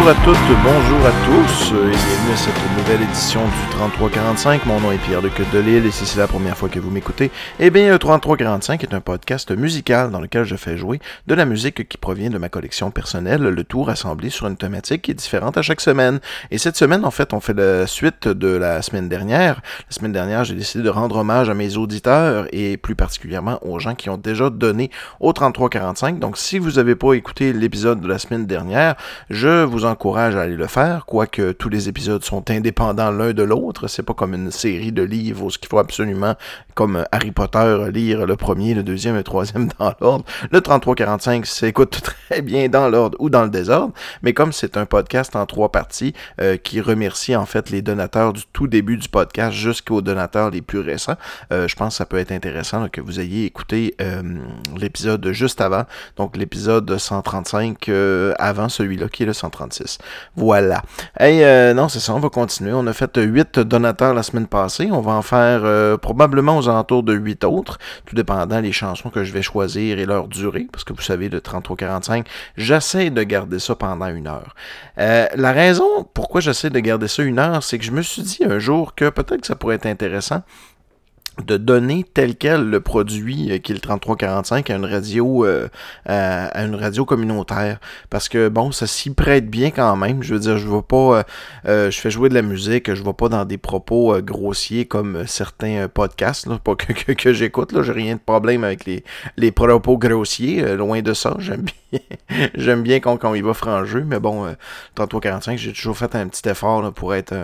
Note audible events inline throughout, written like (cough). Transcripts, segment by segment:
Bonjour à toutes, bonjour à tous et bienvenue à cette nouvelle édition du 3345. Mon nom est Pierre Luc Delille et si c'est la première fois que vous m'écoutez, eh bien, le 3345 est un podcast musical dans lequel je fais jouer de la musique qui provient de ma collection personnelle, le tout rassemblé sur une thématique qui est différente à chaque semaine. Et cette semaine, en fait, on fait la suite de la semaine dernière. La semaine dernière, j'ai décidé de rendre hommage à mes auditeurs et plus particulièrement aux gens qui ont déjà donné au 3345. Donc, si vous n'avez pas écouté l'épisode de la semaine dernière, je vous encourage à aller le faire, quoique tous les épisodes sont indépendants l'un de l'autre. C'est pas comme une série de livres où ce qu'il faut absolument, comme Harry Potter, lire le premier, le deuxième et le troisième (laughs) dans l'ordre. Le 3345 s'écoute (laughs) très bien dans l'ordre ou dans le désordre, mais comme c'est un podcast en trois parties euh, qui remercie en fait les donateurs du tout début du podcast jusqu'aux donateurs les plus récents, euh, je pense que ça peut être intéressant que vous ayez écouté euh, l'épisode juste avant, donc l'épisode 135 avant celui-là qui est le 135. Voilà. Hey, euh, non, c'est ça, on va continuer. On a fait 8 donateurs la semaine passée. On va en faire euh, probablement aux alentours de 8 autres, tout dépendant des chansons que je vais choisir et leur durée, parce que vous savez, le 33-45, j'essaie de garder ça pendant une heure. Euh, la raison pourquoi j'essaie de garder ça une heure, c'est que je me suis dit un jour que peut-être que ça pourrait être intéressant de donner tel quel le produit euh, qui est le 3345 à une radio euh, à, une radio communautaire. Parce que bon ça s'y prête bien quand même. Je veux dire je vais pas euh, je fais jouer de la musique je vais pas dans des propos grossiers comme certains podcasts là, pas que, que, j'écoute là. J'ai rien de problème avec les, les propos grossiers loin de ça. (laughs) J'aime bien j'aime bien quand, quand il va franc jeu. Mais bon 3345 j'ai toujours fait un petit effort pour être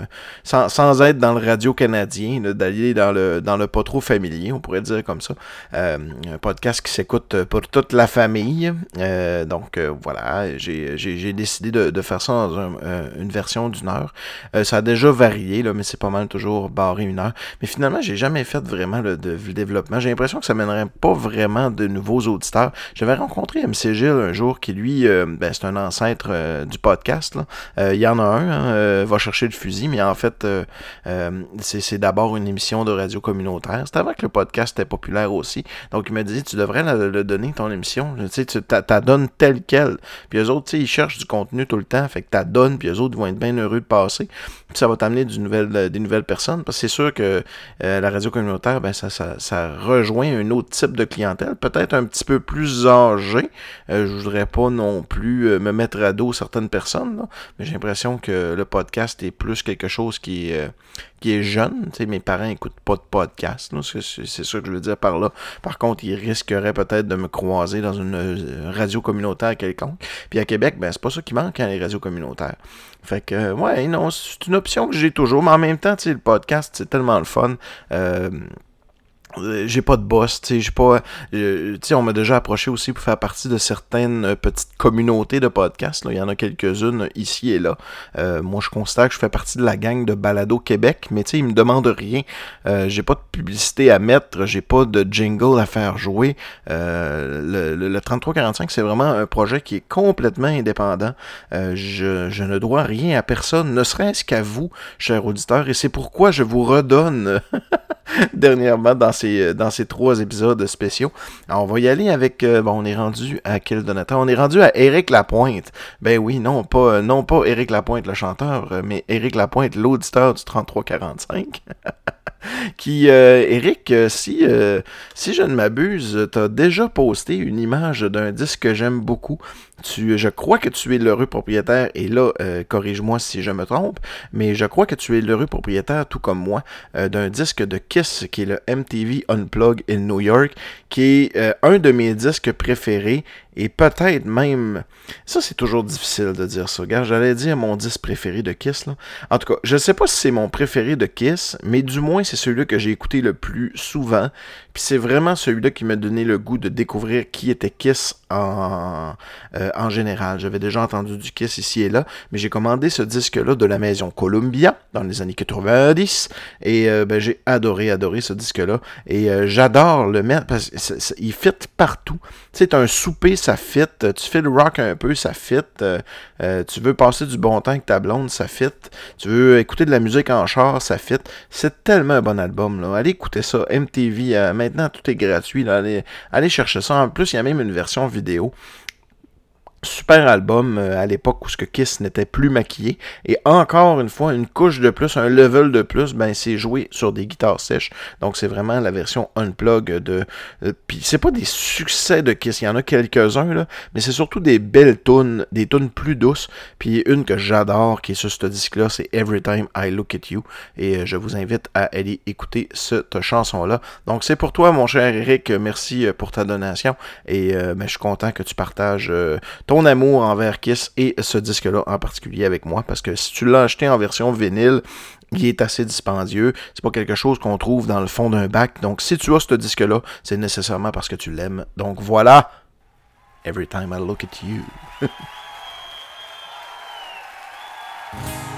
sans, sans, être dans le radio canadien d'aller dans le dans le trop familier, on pourrait dire comme ça. Euh, un podcast qui s'écoute pour toute la famille. Euh, donc euh, voilà, j'ai décidé de, faire ça dans une version d'une heure. ça a déjà varié, là, mais c'est pas mal toujours barré une heure. Mais finalement, j'ai jamais fait vraiment le, développement. J'ai l'impression que ça mènerait pas vraiment de nouveaux auditeurs. J'avais rencontré MC Gilles un jour qui, lui, ben, c'est un ancêtre du podcast. Il y en a un, hein, va chercher le fusil, mais en fait, c'est d'abord une émission de radio communautaire c'était avant que le podcast était populaire aussi. Donc, il m'a dit, tu devrais le, donner, ton émission. Tu sais, tu donnes tel quel. Puis eux autres, tu sais, ils cherchent du contenu tout le temps. Fait que tu donnes, puis eux autres vont être bien heureux de passer. Puis ça va t'amener des nouvelles personnes. Parce que c'est sûr que euh, la radio communautaire, ben, ça, ça, rejoint un autre type de clientèle. Peut-être un petit peu plus âgé. Euh, je voudrais pas non plus euh, me mettre à dos certaines personnes. Mais j'ai l'impression que le podcast est plus quelque chose qui qui est jeune. sais, mes parents n'écoutent pas de podcast. C'est ça que je veux dire par là. Par contre, ils risqueraient peut-être de me croiser dans une euh, radio communautaire quelconque. Puis à Québec, ben c'est pas ça qui manque, hein, les radios communautaires. Fait que, ouais, non, c'est une option que j'ai toujours. Mais en même temps, le podcast, c'est tellement le fun. Euh, j'ai pas de boss, tu sais, j'ai pas euh, tu sais on m'a déjà approché aussi pour faire partie de certaines euh, petites communautés de podcasts, là. il y en a quelques-unes ici et là. moi je constate que je fais partie de la gang de Balado Québec, mais tu sais ils me demandent rien. j'ai pas de publicité à mettre, j'ai pas de jingle à faire jouer. le, le, 3345 c'est vraiment un projet qui est complètement indépendant. je, je ne dois rien à personne, ne serait-ce qu'à vous, chers auditeurs, et c'est pourquoi je vous redonne (laughs) (laughs) dernièrement dans ces, euh, dans ces trois épisodes spéciaux. Alors, on va y aller avec. Euh, bon, on est rendu à quel donateur On est rendu à Éric Lapointe. Ben oui, non pas, non pas Éric Lapointe, le chanteur, euh, mais Éric Lapointe, l'auditeur du 3345. (laughs) qui, Eric, si, si je ne m'abuse, tu as déjà posté une image d'un disque que j'aime beaucoup je crois que tu es l'heureux propriétaire, et là, euh, corrige-moi si je me trompe, mais je crois que tu es l'heureux propriétaire, tout comme moi, euh, d'un disque de Kiss, qui est le MTV Unplug in New York, qui est euh, un de mes disques préférés, et peut-être même... Ça, c'est toujours difficile de dire ça. Regarde, j'allais dire mon disque préféré de Kiss, là. En tout cas, je sais pas si c'est mon préféré de Kiss, mais du moins, c'est celui-là que j'ai écouté le plus souvent, puis c'est vraiment celui-là qui m'a donné le goût de découvrir qui était Kiss en, euh, en général. J'avais déjà entendu du Kiss ici et là, mais j'ai commandé ce disque-là de la maison Columbia dans les années 90 et euh, ben, j'ai adoré, adoré ce disque-là. Et euh, j'adore le mettre parce qu'il fit partout. Sais, un souper, ça fit. Tu fais le rock un peu, ça fit. tu veux passer du bon temps avec ta blonde, ça fit. Tu veux écouter de la musique en char, ça fit. C'est tellement un bon album. Allez écouter ça. MTV, maintenant tout est gratuit. Allez, allez chercher ça. En plus, il y a même une version vidéo. Super album euh, à l'époque où ce que Kiss n'était plus maquillé. Et encore une fois, une couche de plus, un level de plus, ben c'est joué sur des guitares sèches. Donc c'est vraiment la version unplug de. Euh, puis c'est pas des succès de Kiss, il y en a quelques-uns là, mais c'est surtout des belles tunes, des tunes plus douces. Puis une que j'adore qui est sur ce disque-là, c'est Every Time I Look at You. Et euh, je vous invite à aller écouter cette chanson-là. Donc c'est pour toi, mon cher Eric. Merci pour ta donation. Et ben, je suis content que tu partages ton amour envers Kiss et ce disque-là en particulier avec moi, parce que si tu l'as acheté en version vinyle, il est assez dispendieux. C'est pas quelque chose qu'on trouve dans le fond d'un bac. Donc, si tu as ce disque-là, c'est nécessairement parce que tu l'aimes. Donc, voilà. Every time I look at you. (laughs)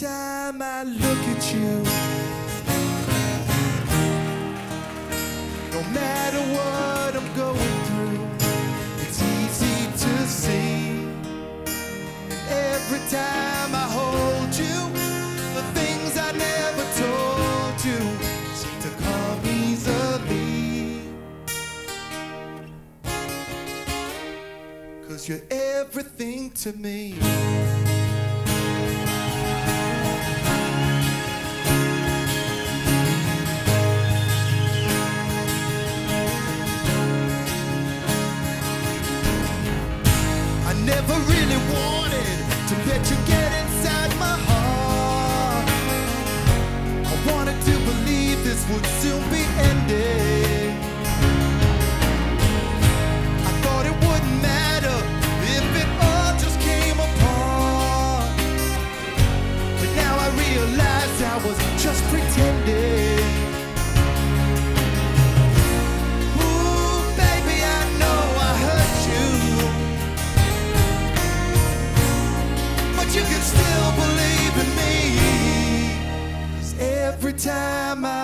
time I look at you, no matter what I'm going through, it's easy to see. Every time I hold you, the things I never told you seem to come easily. Cause you're everything to me. never really wanted to let you get inside my heart. I wanted to believe this would soon be ended. Time I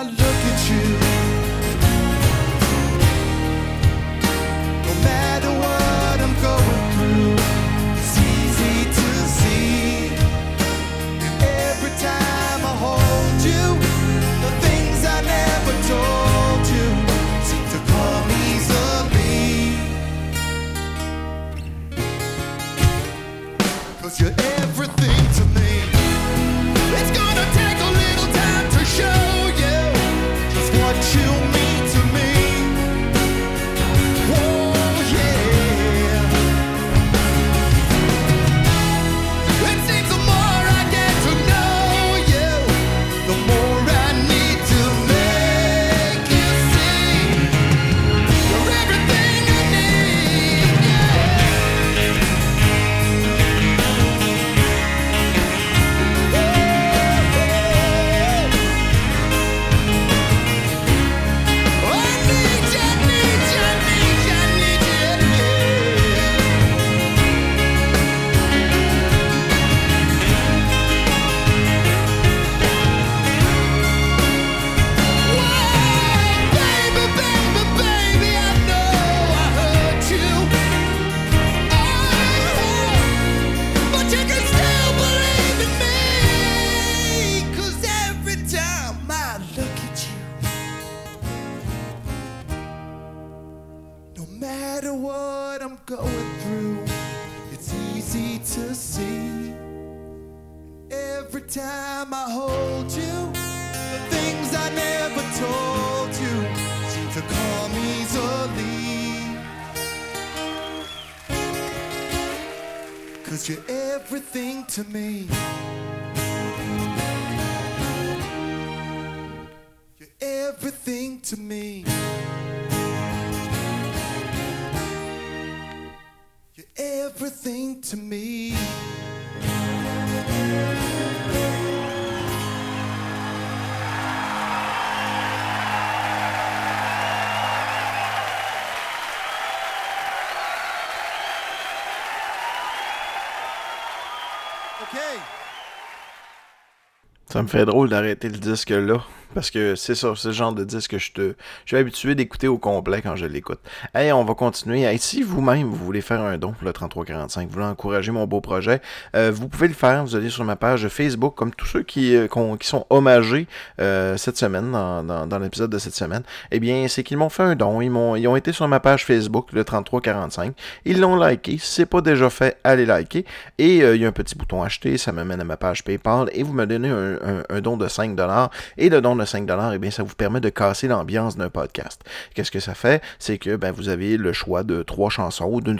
Ça me fait drôle d'arrêter le disque là. Parce que c'est ça, c'est genre de disque que je te. Je suis habitué d'écouter au complet quand je l'écoute. Hey, on va continuer. Hey, si vous-même vous voulez faire un don pour le 3345, vous voulez encourager mon beau projet, euh, vous pouvez le faire. Vous allez sur ma page Facebook, comme tous ceux qui, euh, qui sont hommagés euh, cette semaine, dans, dans, l'épisode de cette semaine. Eh bien, c'est qu'ils m'ont fait un don. Ils, ils ont été sur ma page Facebook, le 3345. Ils l'ont liké. Si c'est pas déjà fait, allez liker. Et il y a un petit bouton acheter. Ça m'amène à ma page PayPal. Et vous me donnez un, un, un don de 5$. Et le don de 5 et eh bien, ça vous permet de casser l'ambiance d'un podcast. Qu'est-ce que ça fait? C'est que ben, vous avez le choix de trois chansons ou d'une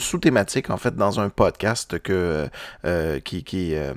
sous-thématique, en fait, dans un podcast que, euh, qui, qui, euh,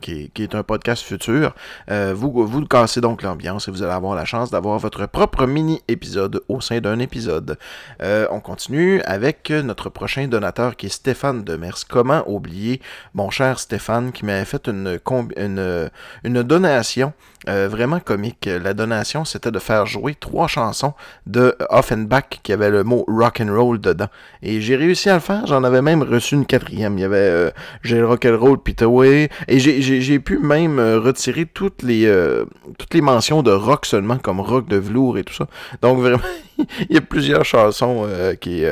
qui, qui, est un podcast futur. Euh, vous, vous cassez donc l'ambiance et vous allez avoir la chance d'avoir votre propre mini-épisode au sein d'un épisode. on continue avec notre prochain donateur qui est Stéphane Demers. Comment oublier mon cher Stéphane qui m'avait fait une, une, une donation vraiment comique. La donation, c'était de faire jouer trois chansons de Offenbach qui avait le mot rock and roll dedans. Et j'ai réussi à le faire. J'en avais même reçu une quatrième. Il y avait euh, J'ai le rock and roll Peter Way. Et j'ai pu même euh, retirer toutes les euh, toutes les mentions de rock seulement, comme rock de velours et tout ça. Donc vraiment, (laughs) (laughs) il y a plusieurs chansons qui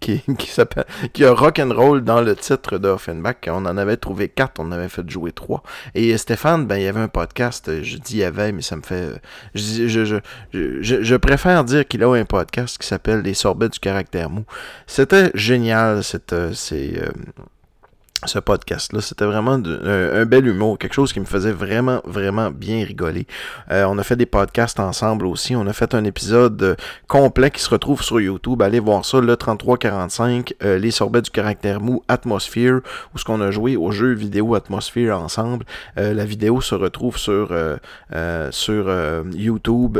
qui (laughs) qui s'appellent qui a rock and roll dans le titre d'Offenbach. On en avait trouvé quatre. On avait fait jouer trois. Et Stéphane, ben il y avait un podcast. Je dis il y avait, mais ça me fait. Je, je, je, je préfère dire qu'il a un podcast qui s'appelle Les sorbets du caractère mou. C'était génial, cette, euh, c'est, euh, ce podcast-là. C'était vraiment un, bel humour, quelque chose qui me faisait vraiment, vraiment bien rigoler. Euh, on a fait des podcasts ensemble aussi. On a fait un épisode euh, complet qui se retrouve sur YouTube. Allez voir ça, le 3345, euh, les sorbets du caractère mou, Atmosphere, où ce qu'on a joué au jeu vidéo Atmosphere ensemble. la vidéo se retrouve sur, sur YouTube.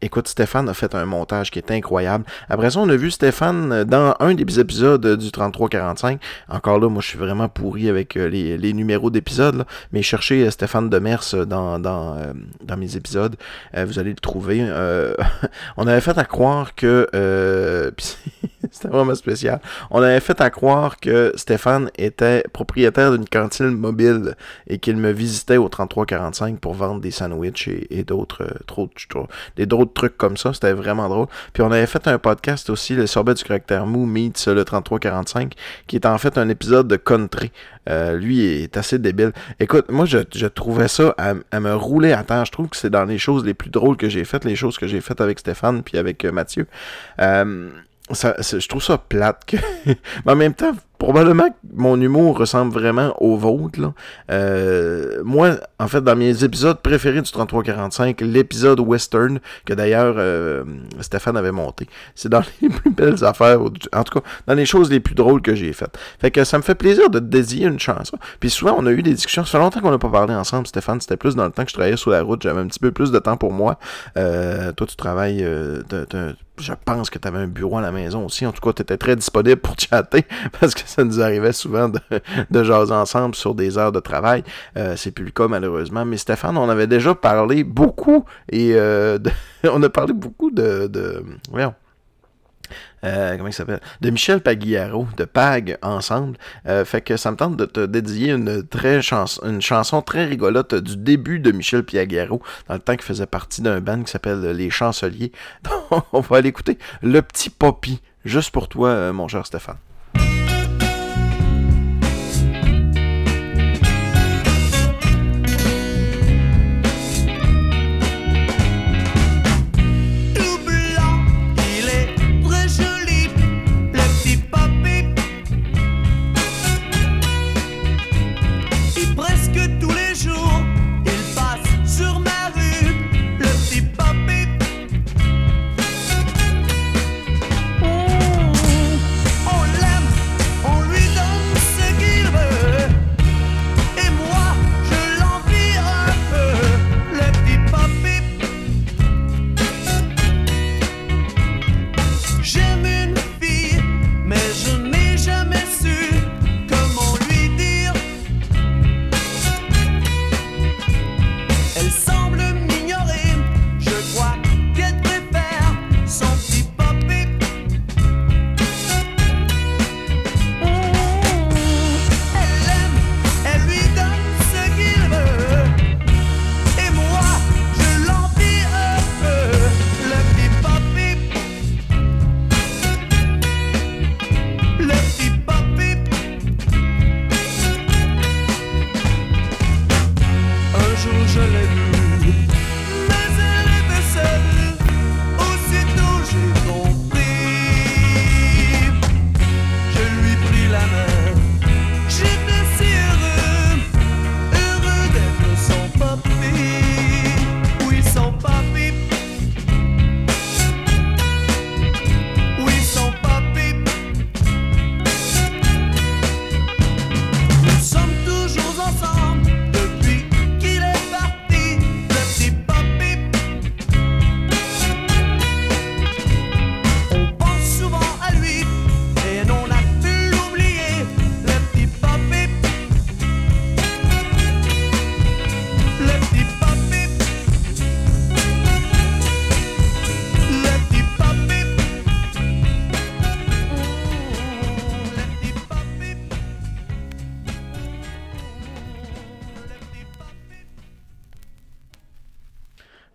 Écoute, Stéphane a fait un montage qui est incroyable. Après ça, on a vu Stéphane dans un des épisodes du 3345. Encore là, moi, je suis vraiment pourri avec euh, les, numéros d'épisodes, mais cherchez euh, Stéphane Demers dans, dans, euh, dans mes épisodes. vous allez le trouver. (laughs) on avait fait à croire que... (laughs) C'était vraiment spécial. On avait fait à croire que Stéphane était propriétaire d'une cantine mobile et qu'il me visitait au 3345 pour vendre des sandwichs et, d'autres des d'autres trucs comme ça. C'était vraiment drôle. Puis on avait fait un podcast aussi, le sorbet du caractère mou meets le 3345, qui est en fait un épisode de country. Euh, lui est assez débile. Écoute, moi je, trouvais ça à, me rouler à terre. Je trouve que c'est dans les choses les plus drôles que j'ai faites, les choses que j'ai faites avec Stéphane puis avec euh, Mathieu. Euh, je trouve ça plate. (laughs) Mais en même temps, probablement que mon humour ressemble vraiment au vôtre. Là. Euh, moi, en fait, dans mes épisodes préférés du 3345, l'épisode western, que d'ailleurs euh, Stéphane avait monté, c'est dans les (laughs) plus belles affaires, en tout cas, dans les choses les plus drôles que j'ai faites. Fait que ça me fait plaisir de te dédier une chanson. Puis souvent, on a eu des discussions. Ça fait longtemps qu'on n'a pas parlé ensemble, Stéphane. C'était plus dans le temps que je travaillais sur la route. J'avais un petit peu plus de temps pour moi. Euh, toi, tu travailles... Euh, je pense que tu avais un bureau à la maison aussi. En tout cas, tu étais très disponible pour (laughs) chatter parce que (laughs) ça nous arrivait souvent de, de jaser ensemble sur des heures de travail. Euh, c'est plus le cas malheureusement. Mais Stéphane, on avait déjà parlé beaucoup et euh, (laughs) on a parlé beaucoup de, de euh, comment il s'appelle? De Michel Pagliaro, de Pag ensemble. fait que ça me tente de te dédier une, très une chanson très rigolote du début de Michel Pagliaro, dans le temps qu'il faisait partie d'un band qui s'appelle Les Chanceliers. (laughs) On va aller écouter Le Petit Poppy, juste pour toi, mon cher Stéphane.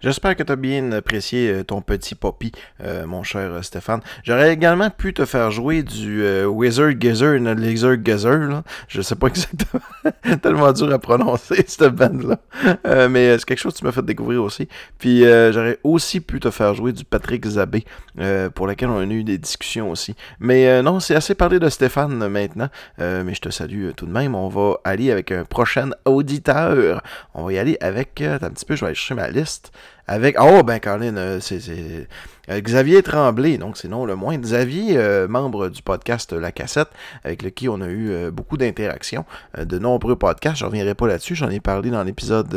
J'espère que tu as bien apprécié euh, ton petit poppy, euh, mon cher euh, Stéphane. J'aurais également pu te faire jouer du Wizard Gazer, Laser Gazer. Là. Je sais pas (laughs) exactement. tellement dur à prononcer, (laughs) cette bande-là. mais c'est quelque chose que tu m'as fait découvrir aussi. Puis j'aurais aussi pu te faire jouer du Patrick Zabé, pour lequel on a eu des discussions aussi. Mais non, c'est assez parlé de Stéphane maintenant. mais je te salue tout de même. On va aller avec un prochain auditeur. On va y aller avec... un petit peu, je vais aller chercher ma liste. Avec. Oh, ben, Colin, euh, c'est. Euh, Xavier Tremblay, donc c'est non le moins. Xavier, euh, membre du podcast La Cassette, avec lequel on a eu beaucoup d'interactions, de nombreux podcasts. Je reviendrai pas là-dessus, j'en ai parlé dans l'épisode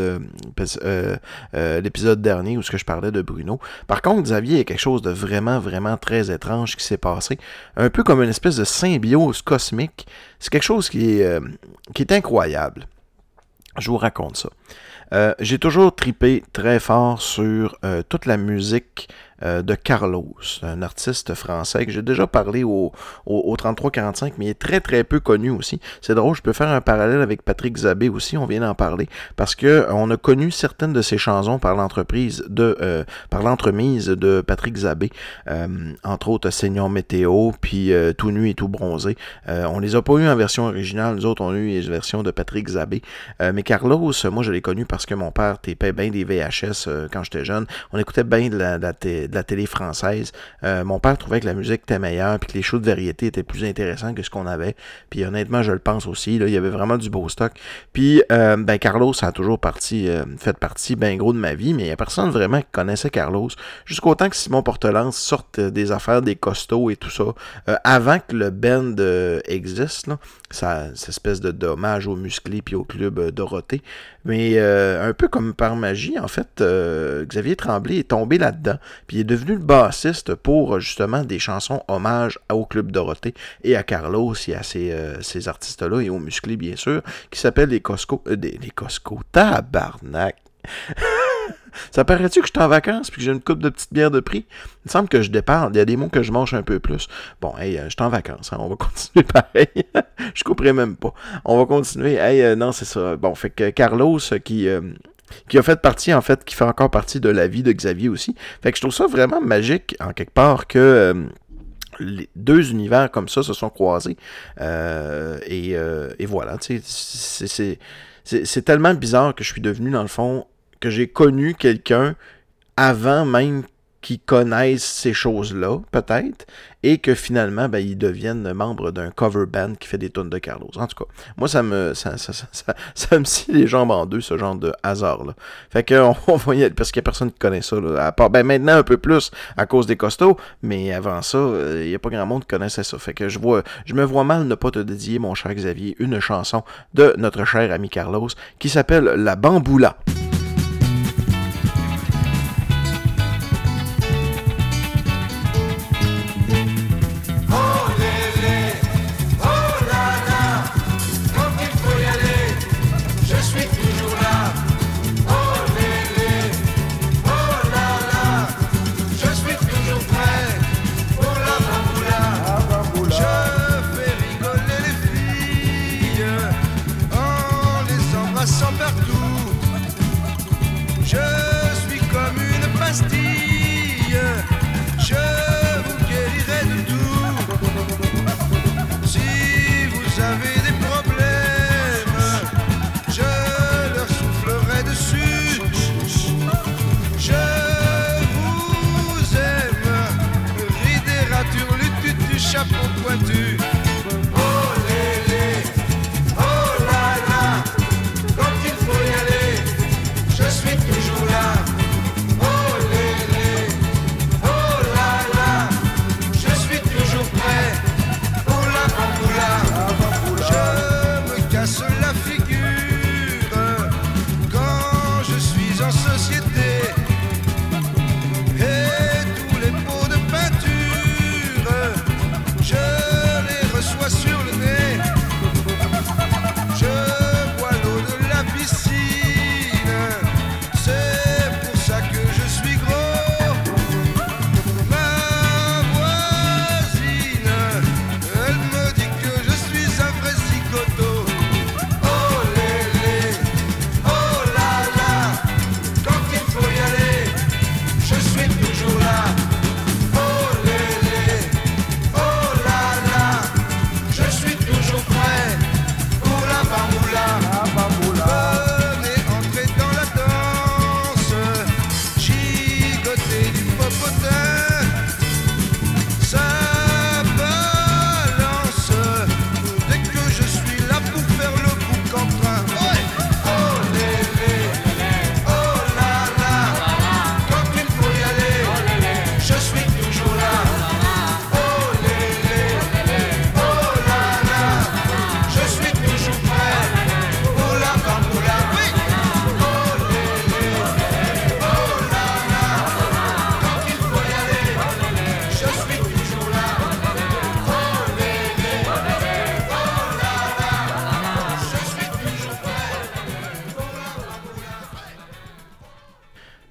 l'épisode dernier où ce que je parlais de Bruno. Par contre, Xavier, il y a quelque chose de vraiment, vraiment très étrange qui s'est passé. Un peu comme une espèce de symbiose cosmique. C'est quelque chose qui est incroyable. Je vous raconte ça. Euh, j'ai toujours tripé très fort sur euh, toute la musique euh, de Carlos, un artiste français que j'ai déjà parlé au, au, 33-45, mais il est très très peu connu aussi. C'est drôle, je peux faire un parallèle avec Patrick Zabé aussi, on vient d'en parler, parce que euh, on a connu certaines de ses chansons par l'entreprise de euh, par l'entremise de Patrick Zabé, entre autres Seigneur Météo, puis Tout nu et tout bronzé. on les a pas eu en version originale, nous autres on a eu les versions de Patrick Zabé. mais Carlos, moi je l'ai connu parce que mon père tapait bien des VHS quand j'étais jeune. On écoutait bien de la, de de la télé française. Euh, mon père trouvait que la musique était meilleure, puis que les shows de variété étaient plus intéressants que ce qu'on avait. Puis honnêtement, je le pense aussi. Là, il y avait vraiment du beau stock. Puis euh, ben Carlos a toujours parti, euh, fait partie bien gros de ma vie, mais il n'y a personne vraiment qui connaissait Carlos. Jusqu'au temps que Simon Portelance sorte des affaires des costauds et tout ça. avant que le band existe, là, ça, cette espèce de dommage aux musclés puis au club Dorothée. Mais un peu comme par magie, en fait, Xavier Tremblay est tombé là-dedans. Puis il est devenu le bassiste pour justement des chansons hommage au Club Dorothée et à Carlos et à ces, euh, ces artistes-là et aux musclés bien sûr, qui s'appellent les Costco. Euh, les Costco, tabarnak! (laughs) Ça paraît-tu que je suis en vacances puis que j'ai une coupe de petites bières de prix? Il me semble que je dépare. Il y a des mots que je mange un peu plus. Bon, hey, euh, je suis en vacances. Hein, on va (laughs) continuer pareil. je couperai même pas. On va continuer. Hey, non, c'est ça. Bon, fait que Carlos qui qui a fait partie, en fait, qui fait encore partie de la vie de Xavier aussi. Fait que je trouve ça vraiment magique, en quelque part, que euh, les deux univers comme ça se sont croisés. Euh, et, euh, voilà, c'est tellement bizarre que je suis devenu, dans le fond, j'ai connu quelqu'un avant même qui connaissent ces choses-là, peut-être, et que finalement, ben, ils deviennent membres d'un cover band qui fait des tonnes de Carlos. En tout cas, moi, ça me ça, ça, ça, (laughs) ça me scie les jambes en deux, ce genre de hasard-là. Fait que on, (laughs) aller, parce qu'il n'y a personne qui connaît ça, là, à part, ben, maintenant un peu plus à cause des costauds, mais avant ça, euh, il n'y a pas grand monde qui connaissait ça. Fait que je vois, je me vois mal ne pas te dédier, mon cher Xavier, une chanson de notre cher ami Carlos qui s'appelle La Bamboula.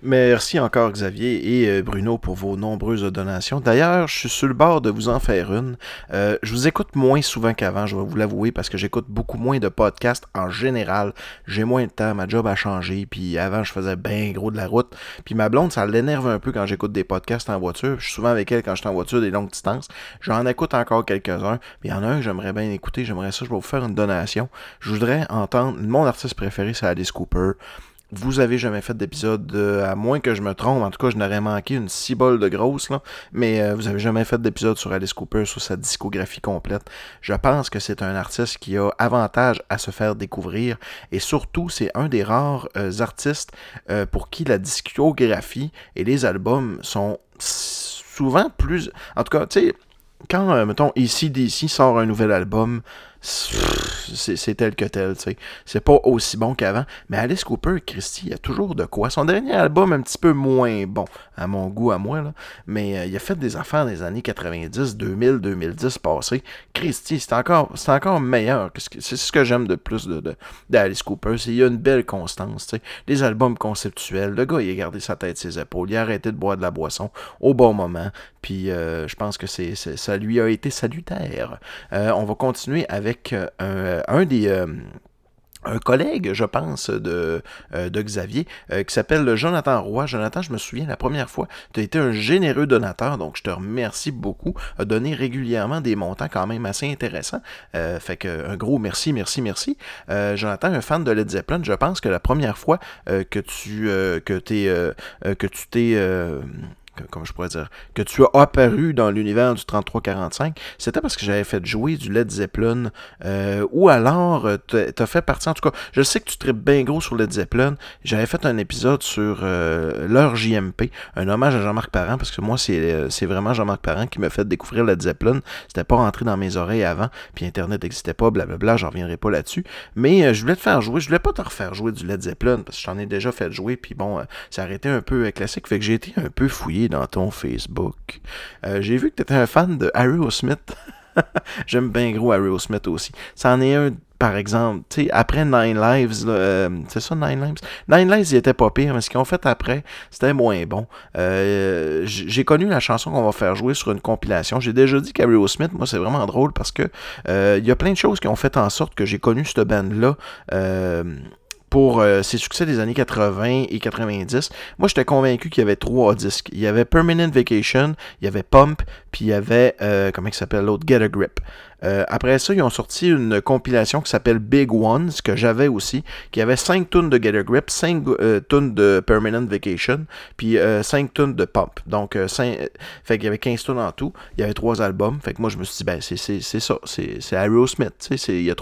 Merci encore Xavier et euh, Bruno pour vos nombreuses donations. D'ailleurs, je suis sur le bord de vous en faire une. Euh, je vous écoute moins souvent qu'avant, je vais vous l'avouer, parce que j'écoute beaucoup moins de podcasts en général. J'ai moins de temps, ma job a changé, puis avant je faisais bien gros de la route. Puis ma blonde, ça l'énerve un peu quand j'écoute des podcasts en voiture. Je suis souvent avec elle quand je suis en voiture des longues distances. J'en écoute encore quelques-uns, il y en a un que j'aimerais bien écouter. J'aimerais ça, je vais vous faire une donation. Je voudrais entendre, mon artiste préféré, c'est Alice Cooper. Vous avez jamais fait d'épisode, euh, à moins que je me trompe, en tout cas je n'aurais manqué une cibole de grosse, là, mais euh, vous avez jamais fait d'épisode sur Alice Cooper, sur sa discographie complète. Je pense que c'est un artiste qui a avantage à se faire découvrir, et surtout c'est un des rares euh, artistes pour qui la discographie et les albums sont souvent plus... En tout cas, tu sais, quand, mettons, ACDC sort un nouvel album, c'est tel que tel, tu sais. C'est pas aussi bon qu'avant. Mais Alice Cooper, Christy, il y a toujours de quoi. Son dernier album, un petit peu moins bon, à mon goût, à moi, là. Mais euh, il a fait des affaires des années 90, 2000, 2010 passés. Christy, c'est encore, meilleur. C'est ce que j'aime de plus d'Alice Cooper. C'est il y a une belle constance, tu sais. Des albums conceptuels. Le gars, il a gardé sa tête ses épaules. Il a arrêté de boire de la boisson au bon moment. Puis euh, je pense que ça lui a été salutaire. Euh, on va continuer avec euh, un, des. euh, un collègue, je pense, de, euh, Xavier, qui s'appelle Jonathan Roy. Jonathan, je me souviens, la première fois, tu as été un généreux donateur, donc je te remercie beaucoup. A donné régulièrement des montants quand même assez intéressants. Fait que un gros merci, merci, merci. Jonathan, un fan de Led Zeppelin, je pense que la première fois que tu que t'es que tu t'es comment je pourrais dire, que tu as apparu dans l'univers du 3345, c'était parce que j'avais fait jouer du Led Zeppelin, euh, ou alors euh, t'as fait partie, en tout cas, je sais que tu tripes bien gros sur Led Zeppelin, j'avais fait un épisode sur euh, leur JMP, un hommage à Jean-Marc Parent, parce que moi, c'est euh, c'est vraiment Jean-Marc Parent qui m'a fait découvrir Led Zeppelin, c'était pas rentré dans mes oreilles avant, puis Internet n'existait pas, blablabla, j'en reviendrai pas là-dessus, mais euh, je voulais te faire jouer, je voulais pas te refaire jouer du Led Zeppelin, parce que je t'en ai déjà fait jouer, puis bon, euh, ça a été un peu classique, fait que j'ai été un peu fouillé dans ton Facebook. Euh, j'ai vu que tu étais un fan de Aerosmith. (laughs) J'aime bien gros Aerosmith aussi. C'en est un, par exemple, tu sais, après Nine Lives, euh, c'est ça Nine Lives? Nine Lives, il était pas pire, mais ce qu'ils ont fait après, c'était moins bon. Euh, j'ai connu la chanson qu'on va faire jouer sur une compilation. J'ai déjà dit qu'Aerosmith, moi, c'est vraiment drôle parce que euh, il y a plein de choses qui ont fait en sorte que j'ai connu cette band-là. Pour euh, ses succès des années 80 et 90, moi j'étais convaincu qu'il y avait trois disques. Il y avait Permanent Vacation, il y avait Pump, puis il y avait, euh, comment il s'appelle l'autre, Get a Grip. Euh, après ça, ils ont sorti une compilation qui s'appelle Big Ones, que j'avais aussi, qui avait 5 tonnes de Get a Grip, 5 tonnes de Permanent Vacation, puis 5 tonnes de Pump. Donc, euh, cinq- euh, fait qu'il y avait 15 tonnes en tout. Il y avait trois albums. Fait que moi, je me suis dit, ben, c'est, ça. C'est, Aerosmith. C'est,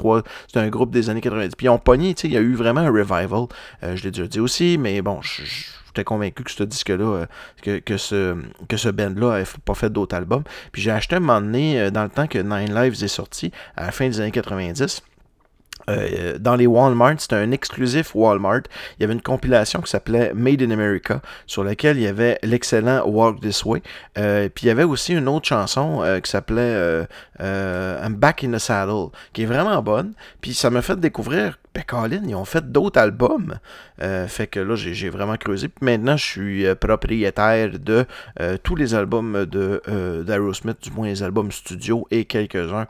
un groupe des années 90. Puis ils ont pogné, il y a eu vraiment un revival. Euh, je l'ai déjà dit aussi, mais bon, je- J'étais convaincu que ce disque-là, euh, que, que ce, que ce band-là n'avait pas fait d'autres albums. Puis j'ai acheté un moment donné, euh, dans le temps que Nine Lives est sorti, à la fin des années 90. euh, dans les Walmart, c'était un exclusif Walmart. Il y avait une compilation qui s'appelait Made in America, sur laquelle il y avait l'excellent Walk This Way. Puis il y avait aussi une autre chanson qui s'appelait I'm Back in the Saddle, qui est vraiment bonne. Puis ça m'a fait découvrir ben Colin, ils ont fait d'autres albums. Euh, fait que là, j'ai vraiment creusé. Puis maintenant, je suis euh, propriétaire de euh, tous les albums de d'Aerosmith, du moins les albums studio et quelques-uns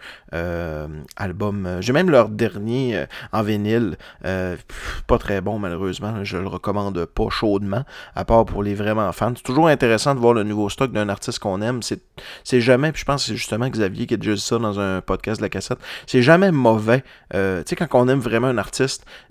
albums. j'ai même leur dernier en vinyle. pas très bon, malheureusement. Je le recommande pas chaudement, à part pour les vraiment fans. C'est toujours intéressant de voir le nouveau stock d'un artiste qu'on aime. C'est jamais, puis je pense que c'est justement Xavier qui a déjà dit ça dans un podcast de la cassette. C'est jamais mauvais. tu sais, quand on aime vraiment un artiste,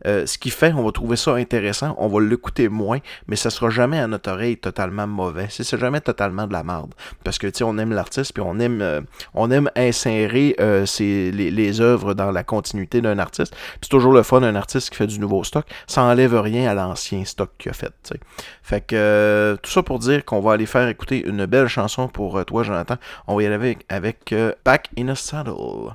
euh, ce qu'il fait, on va trouver ça intéressant, on va l'écouter moins, mais ça sera jamais à notre oreille totalement mauvais. C'est jamais totalement de la merde. Parce que, tu sais, on aime l'artiste, puis on aime, euh, on aime insérer euh, les, les, œuvres dans la continuité d'un artiste. c'est toujours le fun d'un artiste qui fait du nouveau stock. Ça enlève rien à l'ancien stock qu'il a fait, Fait que, tout ça pour dire qu'on va aller faire écouter une belle chanson pour toi, Jonathan. On va y aller avec, avec Back in a Saddle.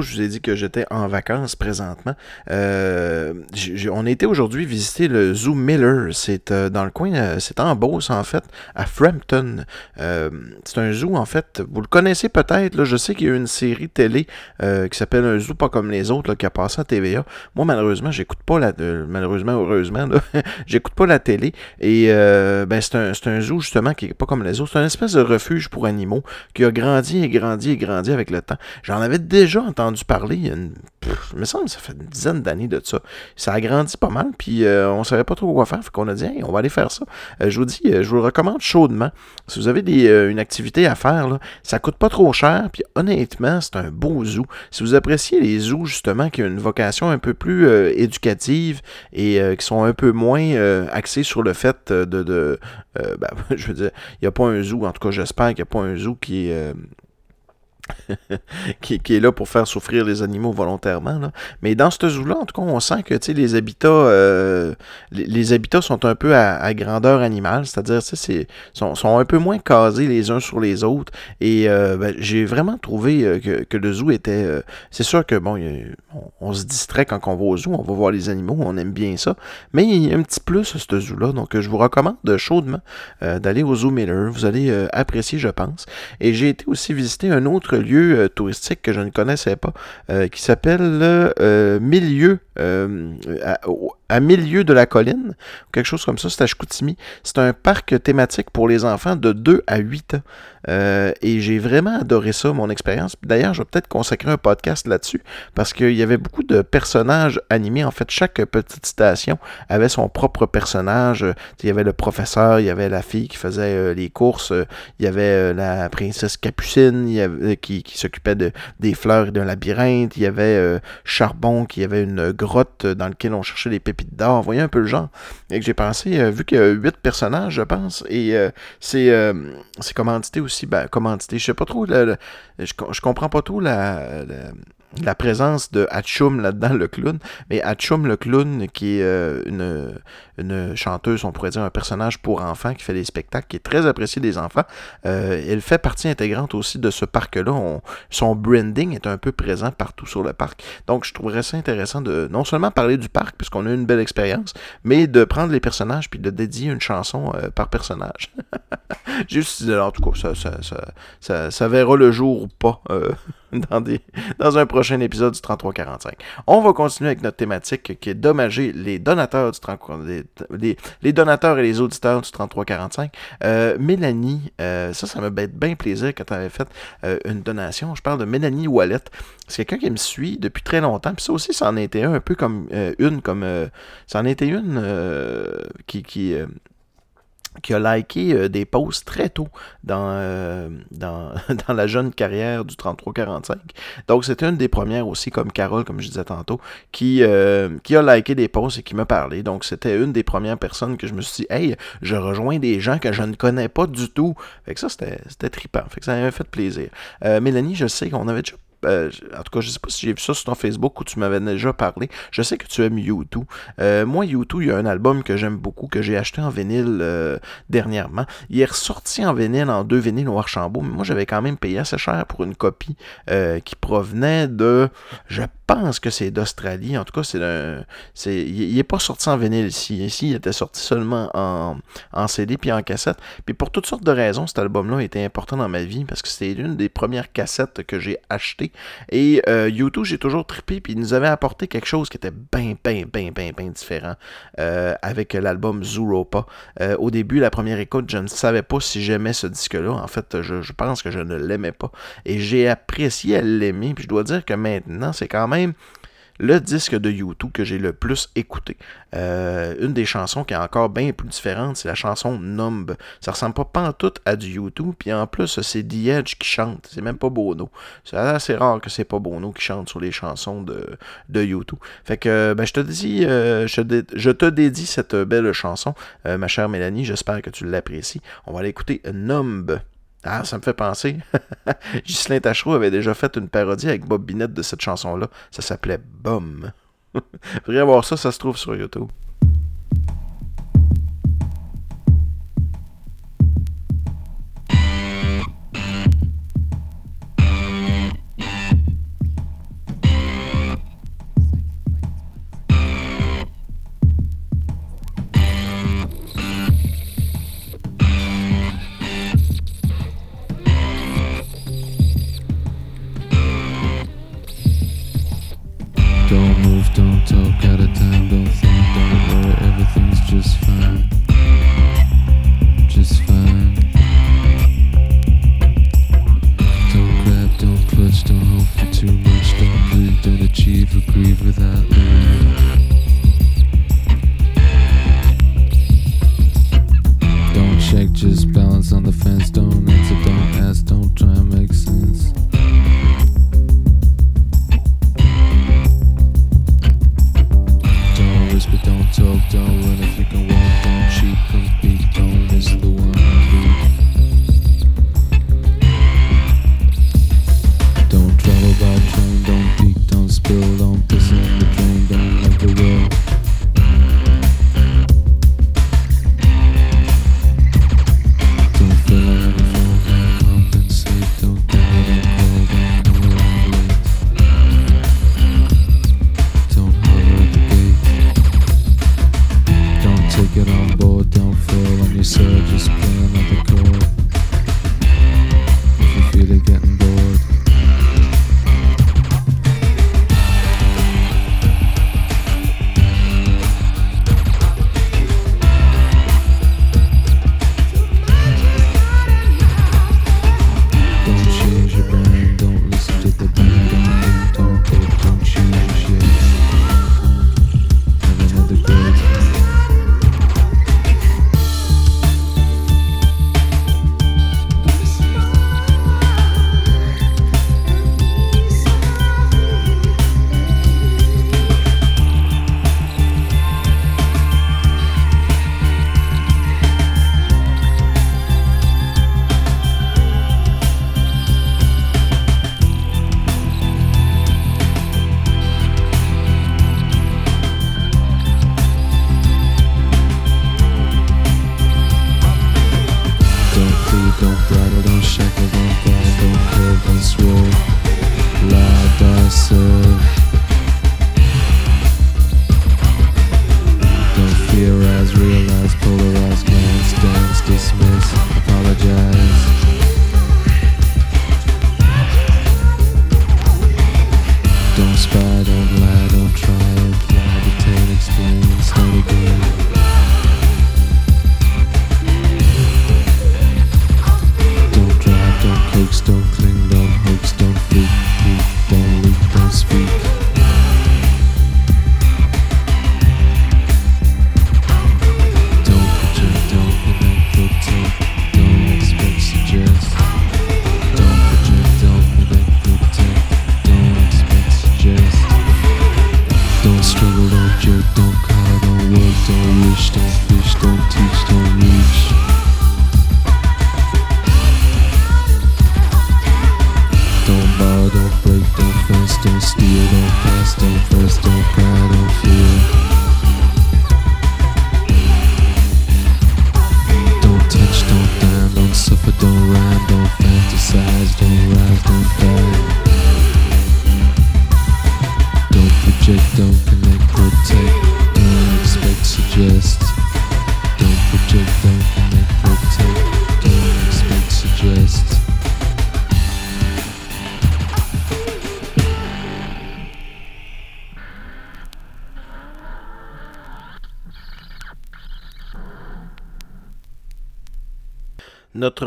Je vous ai dit que j'étais en vacances présentement. Euh, on été aujourd'hui visiter le Zoo Miller. C'est euh, dans le coin, euh, c'est en Beauce, en fait, à Frampton. c'est un zoo, en fait, vous le connaissez peut-être. Je sais qu'il y a une série télé qui s'appelle Un zoo pas comme les autres, qui a passé à TVA. Moi, malheureusement, j'écoute pas la. malheureusement, heureusement, (laughs) j'écoute pas la télé. Et ben, c'est un, un, zoo, justement, qui est pas comme les autres. C'est un espèce de refuge pour animaux qui a grandi et grandi et grandi avec le temps. J'en avais déjà entendu parler, il, y a une, me semble que ça fait une dizaine d'années de ça. Ça a grandi pas mal, puis euh, on savait pas trop quoi faire, fait qu'on a dit, on va aller faire ça. Euh, je vous dis, euh, je vous le recommande chaudement. Si vous avez des, une activité à faire, là, ça coûte pas trop cher, puis honnêtement, c'est un beau zoo. Si vous appréciez les zoos, justement, qui ont une vocation un peu plus éducative et qui sont un peu moins axés sur le fait de, de ben, (laughs) je veux dire, il n'y a pas un zoo, en tout cas j'espère qu'il n'y a pas un zoo qui est (laughs) qui, est là pour faire souffrir les animaux volontairement. Mais dans ce zoo-là, en tout cas, on sent que les habitats, euh, les, habitats sont un peu à, grandeur animale, c'est-à-dire c'est sont, sont un peu moins casés les uns sur les autres. Et euh, ben, j'ai vraiment trouvé euh, que, le zoo était. c'est sûr que bon, on, se distrait quand on va au zoo, on va voir les animaux, on aime bien ça. Mais il y a un petit plus à ce zoo-là, donc je vous recommande chaudement d'aller au Zoo Miller. Vous allez apprécier, je pense. Et j'ai été aussi visiter un autre lieu euh, touristique que je ne connaissais pas, euh, qui s'appelle euh, Milieu à milieu de la colline, quelque chose comme ça, c'est à Chicoutimi. C'est un parc thématique pour les enfants de 2 à 8 ans. Euh, et j'ai vraiment adoré ça, mon expérience. D'ailleurs, je vais peut-être consacrer un podcast là-dessus, parce qu'il y avait beaucoup de personnages animés. En fait, chaque petite station avait son propre personnage. Il y avait le professeur, il y avait la fille qui faisait euh, les courses, il y avait euh, la princesse Capucine qui, s'occupait de, des fleurs et d'un labyrinthe, il y avait Charbon qui avait une dans laquelle on cherchait les pépites d'or. Voyez un peu le genre. Et que j'ai pensé, euh, vu qu'il y a huit personnages, je pense, et euh, c'est euh, commandité aussi, ben, commandité, je sais pas trop, je, je comprends pas trop la présence de Hatchum là-dedans, le clown. Mais Hatchum, le clown, qui est euh, une, une, chanteuse, on pourrait dire un personnage pour enfants qui fait des spectacles, qui est très apprécié des enfants, euh, elle fait partie intégrante aussi de ce parc-là. Son branding est un peu présent partout sur le parc. Donc, je trouverais ça intéressant de non seulement parler du parc, puisqu'on a eu une belle expérience, mais de prendre les personnages puis de dédier une chanson euh, par personnage. (laughs) Juste, en tout cas, ça, verra le jour ou pas. (laughs) dans, un prochain épisode du 3345. On va continuer avec notre thématique qui est dommager les donateurs du 33, les, donateurs et les auditeurs du 3345. Euh, Mélanie, euh, ça, ça m'a bien plaisir quand tu avais fait euh, une donation. Je parle de Mélanie Wallet. C'est quelqu'un qui me suit depuis très longtemps. Puis ça aussi, ça en était un, un peu comme une, comme ça en était une qui, qui qui a liké euh, des posts très tôt dans, euh, (laughs) la jeune carrière du 33-45. Donc, c'était une des premières aussi, comme Carole, comme je disais tantôt, qui, euh, qui a liké des posts et qui m'a parlé. Donc, c'était une des premières personnes que je me suis dit, hey, je rejoins des gens que je ne connais pas du tout. Fait que ça, c'était trippant. Fait que ça m'a fait plaisir. Mélanie, je sais qu'on avait déjà euh, en tout cas, je sais pas si j'ai vu ça sur ton Facebook où tu m'avais déjà parlé. Je sais que tu aimes YouTube. Euh, moi, YouTube, il y a un album que j'aime beaucoup, que j'ai acheté en vinyle euh, dernièrement. Il est ressorti en vinyle, en deux vinyles au Archambault, mais moi, j'avais quand même payé assez cher pour une copie qui provenait de, pense que c'est d'Australie. En tout cas, c'est c'est, il n'est pas sorti en vinyle ici. Ici, il était sorti seulement en, en CD puis en cassette. Puis pour toutes sortes de raisons, cet album-là était important dans ma vie parce que c'était l'une des premières cassettes que j'ai achetées et euh, YouTube, j'ai toujours trippé, puis il nous avait apporté quelque chose qui était bien, bien, bien, bien, bien différent euh, avec l'album Zuropa. Euh, au début, la première écoute, je ne savais pas si j'aimais ce disque-là. En fait, je, je pense que je ne l'aimais pas. Et j'ai apprécié à l'aimer, puis je dois dire que maintenant, c'est quand même le disque de YouTube que j'ai le plus écouté. Euh, une des chansons qui est encore bien plus différente, c'est la chanson Numb. Ça ressemble pas pantoute à du YouTube, puis en plus, c'est The qui chante. C'est même pas Bono. C'est assez rare que c'est pas Bono qui chante sur les chansons de, de YouTube. Fait que, ben, je te dis, euh, je, te dédie cette belle chanson, euh, ma chère Mélanie. J'espère que tu l'apprécies. On va aller écouter Numb. Ah, ça me fait penser. (laughs) Ghislain Tachereau avait déjà fait une parodie avec Bob Binette de cette chanson-là. Ça s'appelait Bum. (laughs) Faudrait voir ça, ça se trouve sur YouTube.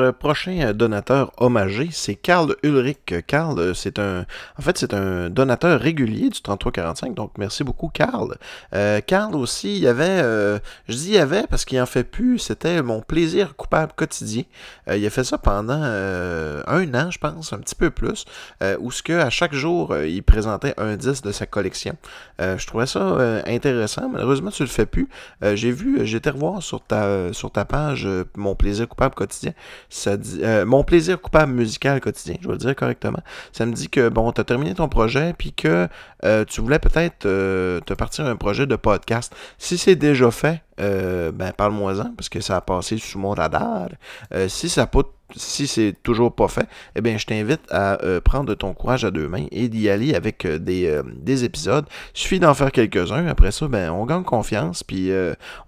prochain euh, donateur hommagé, c'est Karl Ulrich. Karl, euh, c'est un, en fait, c'est un donateur régulier du 3345, donc merci beaucoup, Karl. Euh, Karl aussi, il y avait, euh, je dis il y avait parce qu'il en fait plus, c'était mon plaisir coupable quotidien. Il a fait ça pendant un an, je pense, un petit peu plus, où ce que à chaque jour, il présentait un disque de sa collection. je trouvais ça intéressant. Malheureusement, tu le fais plus. j'ai vu, j'étais revoir sur ta, sur ta page mon plaisir coupable quotidien. Euh, mon plaisir coupable musical quotidien, je vais le dire correctement, ça me dit que, bon, tu as terminé ton projet, puis que euh, tu voulais peut-être euh, te partir un projet de podcast. Si c'est déjà fait, euh, ben parle-moi-en, parce que ça a passé sous mon radar. Euh, si ça pas si c'est toujours pas fait, eh bien, je t'invite à euh, prendre ton courage à deux mains et d'y aller avec des, des épisodes. Il suffit d'en faire quelques-uns. Après ça, ben, on gagne confiance, puis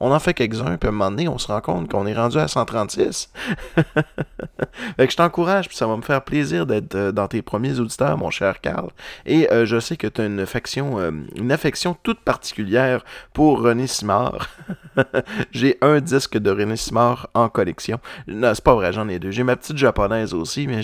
on en fait quelques-uns, puis à un moment donné, on se rend compte qu'on est rendu à 136. (laughs) fait que je t'encourage, puis ça va me faire plaisir d'être dans tes premiers auditeurs, mon cher Carl. Et je sais que tu as une affection, une affection toute particulière pour René Simard. (laughs) (laughs) J'ai un disque de René Simard en collection. Non, c'est pas vrai, j'en ai deux. J'ai ma petite japonaise aussi, mais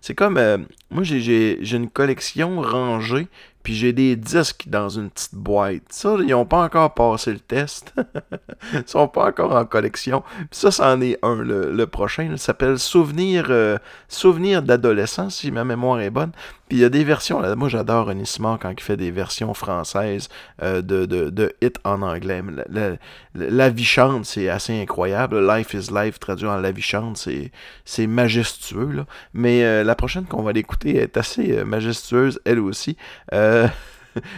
c'est comme... euh, moi, j'ai une collection rangée, puis j'ai des disques dans une petite boîte. Ça, ils n'ont pas encore passé le test. (laughs) ils sont pas encore en collection. Puis ça, c'en est un. Le, le prochain, il s'appelle Souvenir, euh, Souvenir d'adolescence, si ma mémoire est bonne. Puis il y a des versions. Là, moi, j'adore Simard quand il fait des versions françaises euh, de, de, hits en anglais. La, la- vie chante, c'est assez incroyable. Life is Life, traduit en La vie chante, c'est majestueux. Là. Mais euh, la prochaine qu'on va l'écouter est assez euh, majestueuse, elle aussi. (laughs)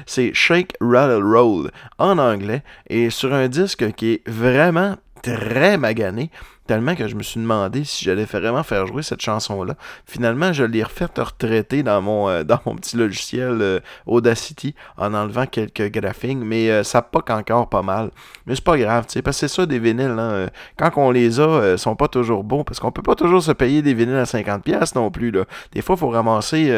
C'est Shake, Rattle, Roll en anglais et sur un disque qui est vraiment très magané, tellement que je me suis demandé si j'allais vraiment faire jouer cette chanson-là. Finalement, je l'ai refaite retraiter dans mon, euh, dans mon petit logiciel euh, Audacity en enlevant quelques graphiques, mais euh, ça poque encore pas mal. Mais c'est pas grave, tu sais, parce que c'est ça des vinyles. hein, quand on les a, euh, sont pas toujours bons, parce qu'on peut pas toujours se payer des vinyles à 50$ non plus. Des fois, il faut ramasser,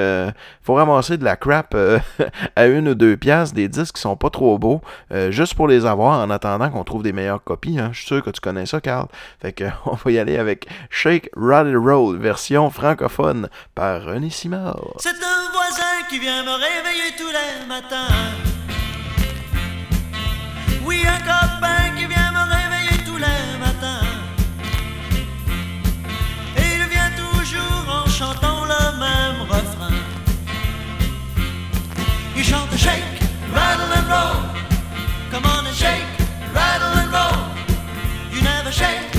faut ramasser de la crap (laughs) à une ou deux piastres, des disques qui sont pas trop beaux, juste pour les avoir en attendant qu'on trouve des meilleures copies. Hein. Je suis sûr que tu connais ça, Carl. Fait que (laughs) on va y aller avec Shake, Rattle, Roll, version francophone par René Simard. C'est un voisin qui vient me réveiller tous les matins. Oui, un copain qui vient me réveiller tous les matins. Et il vient toujours en chantant le même refrain. Il chante shake, rattle and roll. Come on and shake, rattle and roll. You never shake.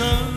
You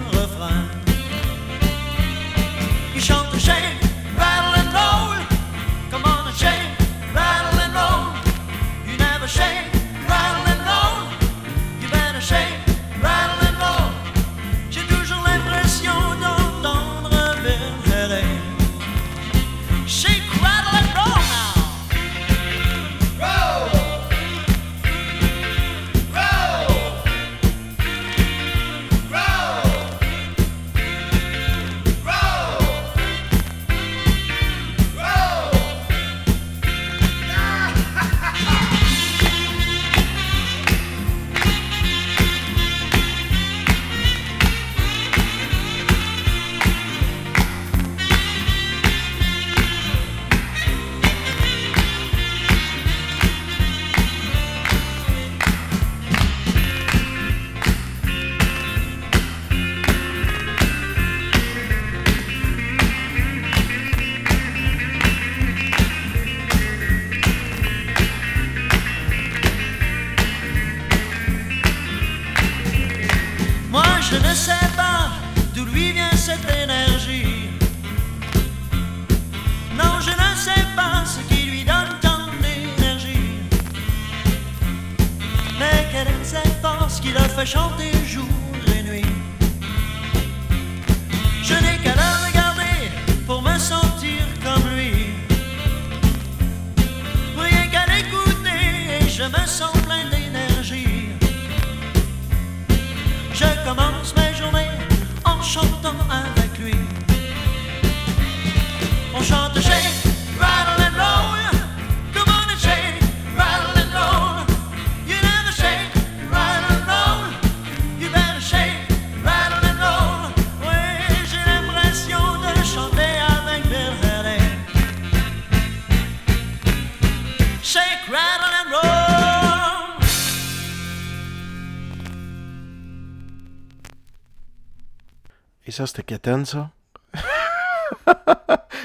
ça, c'était Keten, ça? Mais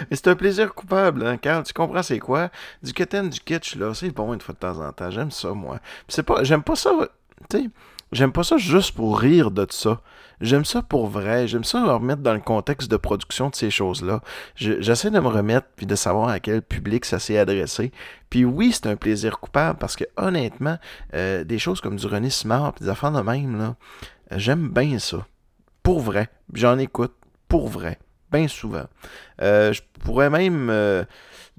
(laughs) c'est un plaisir coupable, hein, Carl. Tu comprends c'est quoi? Du Keten, du kitsch, là, c'est bon une fois de temps en temps. J'aime ça, moi. C'est pas... J'aime pas ça, tu sais... J'aime pas ça juste pour rire de ça. J'aime ça pour vrai. J'aime ça me remettre dans le contexte de production de ces choses-là. Je- J'essaie de me remettre puis de savoir à quel public ça s'est adressé. Puis oui, c'est un plaisir coupable parce que honnêtement, euh, des choses comme du René Simard puis des affaires de même, là, j'aime bien ça. Pour vrai. J'en écoute. Pour vrai. Bien souvent. Euh, je pourrais même. euh,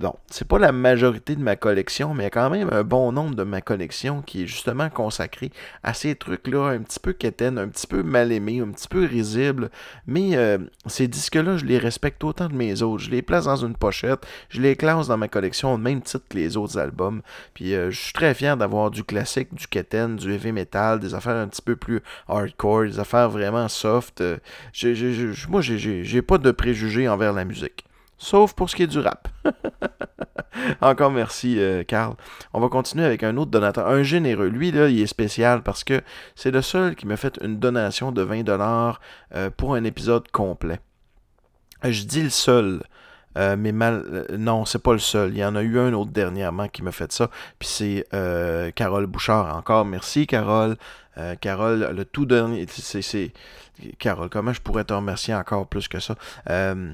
non, c'est pas la majorité de ma collection, mais il y a quand même un bon nombre de ma collection qui est justement consacré à ces trucs-là, un petit peu quétaines, un petit peu mal aimés, un petit peu risibles. Mais euh, ces disques-là, je les respecte autant de mes autres. Je les place dans une pochette, je les classe dans ma collection au même titre que les autres albums. Puis euh, je suis très fier d'avoir du classique, du quétaine, du heavy metal, des affaires un petit peu plus hardcore, des affaires vraiment soft. Euh, j'ai- j'ai- j'ai- moi, j'ai- j'ai j'ai pas de préjugés envers la musique. Sauf pour ce qui est du rap. (laughs) Encore merci, euh. On va continuer avec un autre donateur, un généreux. Lui, là, il est spécial parce que c'est le seul qui m'a fait une donation de 20$ euh, pour un épisode complet. Je dis le seul. euh, mais mal, euh, non, c'est pas le seul. Il y en a eu un autre dernièrement qui m'a fait ça. Puis c'est Carole Bouchard. Encore merci, Carole. Carole, le tout dernier. C'est- Carole, comment je pourrais te remercier encore plus que ça? Euh,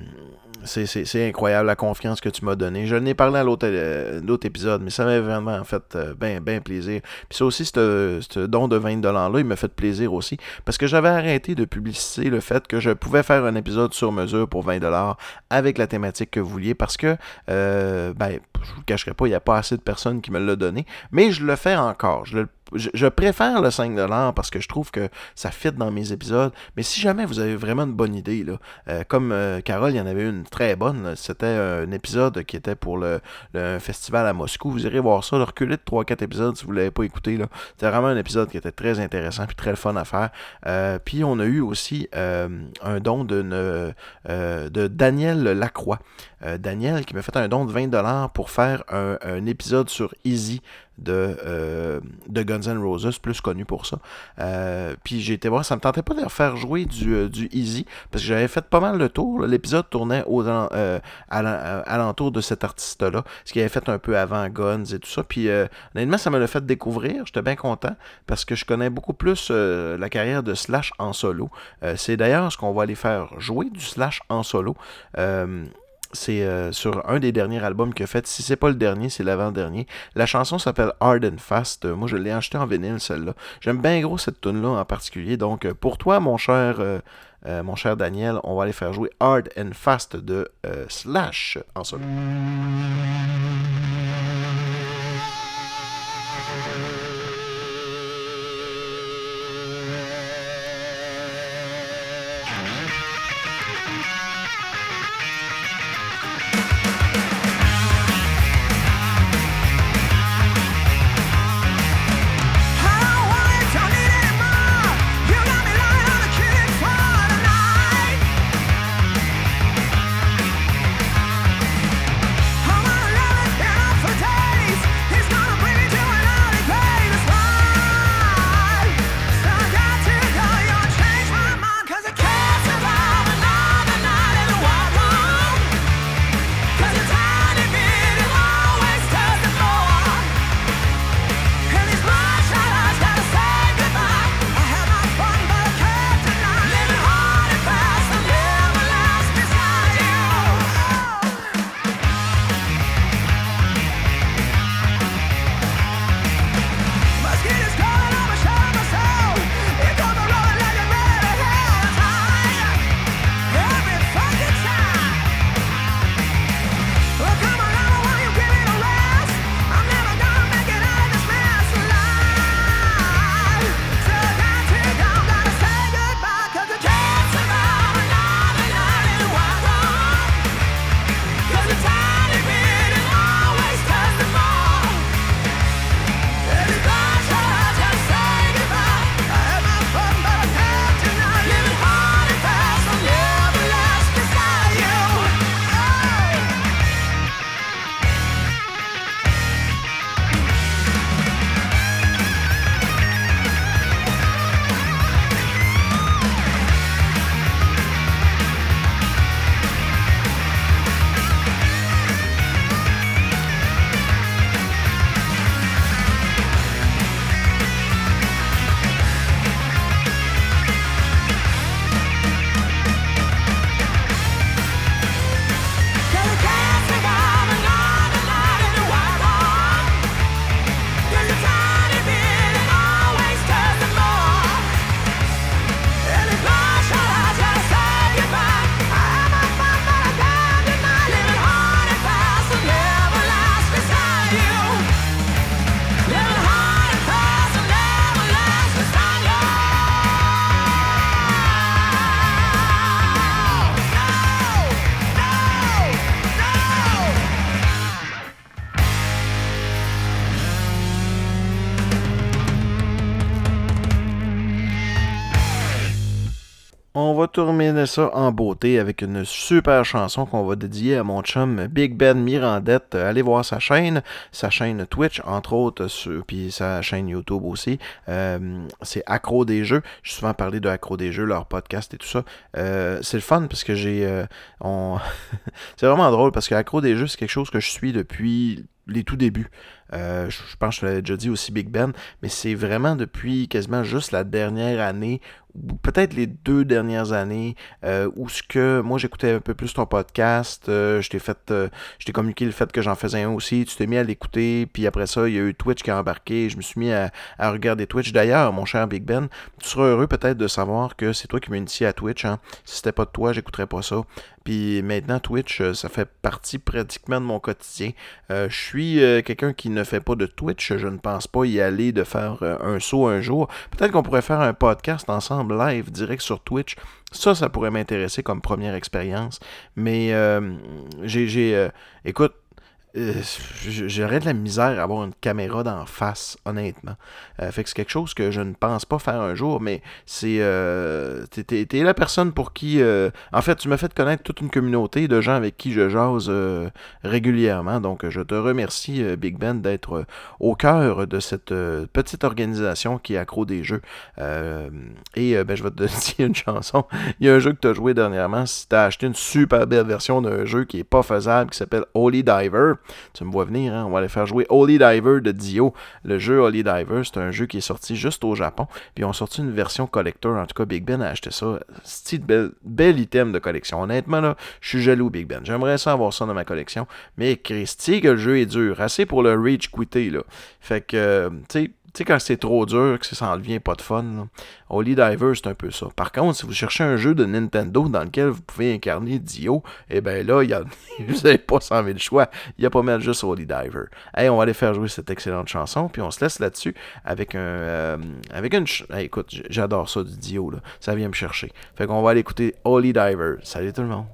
c'est, incroyable la confiance que tu m'as donnée. Je n'ai parlé à l'autre, euh, épisode, mais ça m'a vraiment fait bien ben plaisir. Puis ça aussi, ce don de 20$-là, il m'a fait plaisir aussi. Parce que j'avais arrêté de publiciter le fait que je pouvais faire un épisode sur mesure pour 20$ avec la thématique que vous vouliez. Parce que, euh, ben, je vous le cacherai pas, il n'y a pas assez de personnes qui me l'ont donné. Mais je le fais encore. Je, le- je- préfère le 5$ parce que je trouve que ça fit dans mes épisodes. Mais si jamais vous avez vraiment une bonne idée, là, euh, comme euh, Carole, il y en avait une très bonne. C'était un épisode qui était pour le, festival à Moscou. Vous irez voir ça. Le reculer de 3-4 épisodes si vous ne l'avez pas écouté. C'était vraiment un épisode qui était très intéressant puis très fun à faire. Euh, puis on a eu aussi un don de Daniel Lacroix. Daniel qui m'a fait un don de 20$ pour faire un épisode sur Easy de, euh, de Guns N' Roses, plus connu pour ça. Euh, puis j'ai été voir, ça me tentait pas de refaire jouer du, euh, du Easy, parce que j'avais fait pas mal le tour. L'épisode tournait euh, à l'en- alentour de cet artiste-là, ce qu'il avait fait un peu avant Guns et tout ça. Puis honnêtement, ça me l'a fait découvrir. J'étais bien content, parce que je connais beaucoup plus la carrière de Slash en solo. C'est d'ailleurs ce qu'on va aller faire jouer du Slash en solo. C'est euh, sur un des derniers albums qu'il a fait. Si c'est pas le dernier, c'est l'avant-dernier. La chanson s'appelle Hard and Fast. Euh, moi, je l'ai acheté en vinyle, celle-là. J'aime bien gros cette tune-là en particulier. Donc, euh, pour toi, mon cher, mon cher Daniel, on va aller faire jouer Hard and Fast de Slash en solo. Ça en beauté avec une super chanson qu'on va dédier à mon chum Big Ben Mirandette. Allez voir sa chaîne, sa chaîne Twitch, entre autres, puis sa chaîne YouTube aussi. Euh, c'est Accro des jeux. J'ai souvent parlé de Accro des jeux, leur podcast et tout ça. Euh, c'est le fun parce que j'ai. euh, (laughs) c'est vraiment drôle parce que Accro des jeux, c'est quelque chose que je suis depuis les tout débuts. Euh, je, je pense que je l'avais déjà dit aussi Big Ben, mais c'est vraiment depuis quasiment juste la dernière année, peut-être les deux dernières années, euh, où ce que moi j'écoutais un peu plus ton podcast, euh, je t'ai fait, euh, je t'ai communiqué le fait que j'en faisais un aussi, tu t'es mis à l'écouter, puis après ça il y a eu Twitch qui a embarqué, je me suis mis à, regarder Twitch. D'ailleurs, mon cher Big Ben, tu seras heureux peut-être de savoir que c'est toi qui m'as initié à Twitch. Hein. Si c'était pas de toi, j'écouterais pas ça. Puis maintenant, Twitch, ça fait partie pratiquement de mon quotidien. Je suis quelqu'un qui ne fait pas de Twitch. Je ne pense pas y aller de faire un saut un jour. Peut-être qu'on pourrait faire un podcast ensemble live direct sur Twitch. Ça, ça pourrait m'intéresser comme première expérience. Mais euh, j'ai, euh, écoute, euh, j'aurais de la misère à avoir une caméra d'en face, honnêtement. Euh, fait que c'est quelque chose que je ne pense pas faire un jour, mais c'est. Euh, t'es, la personne pour qui. euh, en fait, tu m'as fait connaître toute une communauté de gens avec qui je jase régulièrement. Donc, je te remercie, Big Ben, d'être au cœur de cette petite organisation qui est accro des jeux. Et ben, je vais te (laughs) dire une chanson. Il y a un jeu que tu as joué dernièrement. Si tu as acheté une super belle version d'un jeu qui est pas faisable, qui s'appelle Holy Diver, tu me vois venir, hein? on va aller faire jouer Holy Diver de Dio. Le jeu Holy Diver, c'est un jeu qui est sorti juste au Japon. Puis ils ont sorti une version collector. En tout cas, Big Ben a acheté ça. C'est bel, bel item de collection. Honnêtement, là, je suis jaloux, Big Ben. J'aimerais ça avoir ça dans ma collection. Mais Christy, que le jeu est dur. Assez pour le Rage quitter, là. Fait que, euh, tu sais. Tu sais, quand c'est trop dur, que ça en devient pas de fun. Holy Diver, c'est un peu ça. Par contre, si vous cherchez un jeu de Nintendo dans lequel vous pouvez incarner Dio, eh ben là, y a, (laughs) vous n'avez pas 100 000 choix. Il y a pas mal juste Holy Diver. Hey, on va aller faire jouer cette excellente chanson, puis on se laisse là-dessus avec un, euh, avec une, ch- écoute, j'adore ça du Dio là. Ça vient me chercher. Fait qu'on va aller écouter Holy Diver. Salut tout le monde.